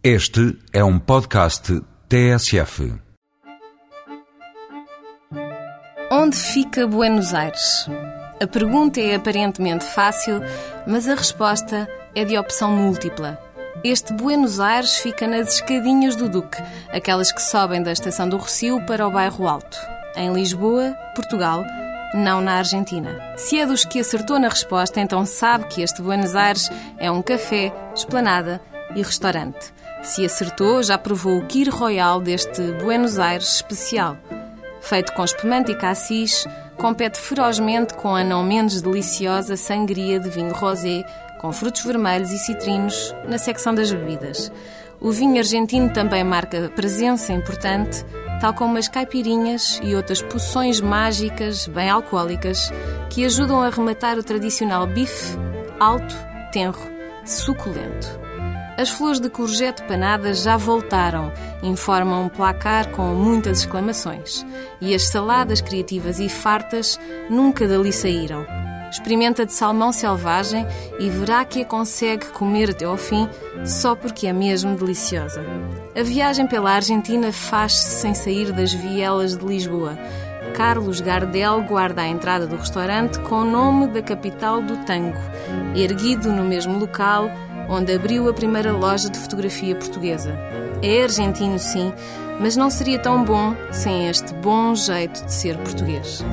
Este é um podcast TSF. Onde fica Buenos Aires? A pergunta é aparentemente fácil, mas a resposta é de opção múltipla. Este Buenos Aires fica nas escadinhas do Duque, aquelas que sobem da estação do Rocio para o bairro Alto, em Lisboa, Portugal, não na Argentina. Se é dos que acertou na resposta, então sabe que este Buenos Aires é um café, esplanada e restaurante. Se acertou, já provou o Kir Royal deste Buenos Aires especial. Feito com espumante e cassis, compete ferozmente com a não menos deliciosa sangria de vinho rosé, com frutos vermelhos e citrinos, na secção das bebidas. O vinho argentino também marca presença importante, tal como as caipirinhas e outras poções mágicas, bem alcoólicas, que ajudam a rematar o tradicional bife alto, tenro, suculento. As flores de courgette panadas já voltaram, informam um placar com muitas exclamações. E as saladas criativas e fartas nunca dali saíram. Experimenta de salmão selvagem e verá que a consegue comer até ao fim só porque é mesmo deliciosa. A viagem pela Argentina faz-se sem sair das vielas de Lisboa. Carlos Gardel guarda a entrada do restaurante com o nome da capital do tango, erguido no mesmo local onde abriu a primeira loja de fotografia portuguesa. É argentino, sim, mas não seria tão bom sem este bom jeito de ser português.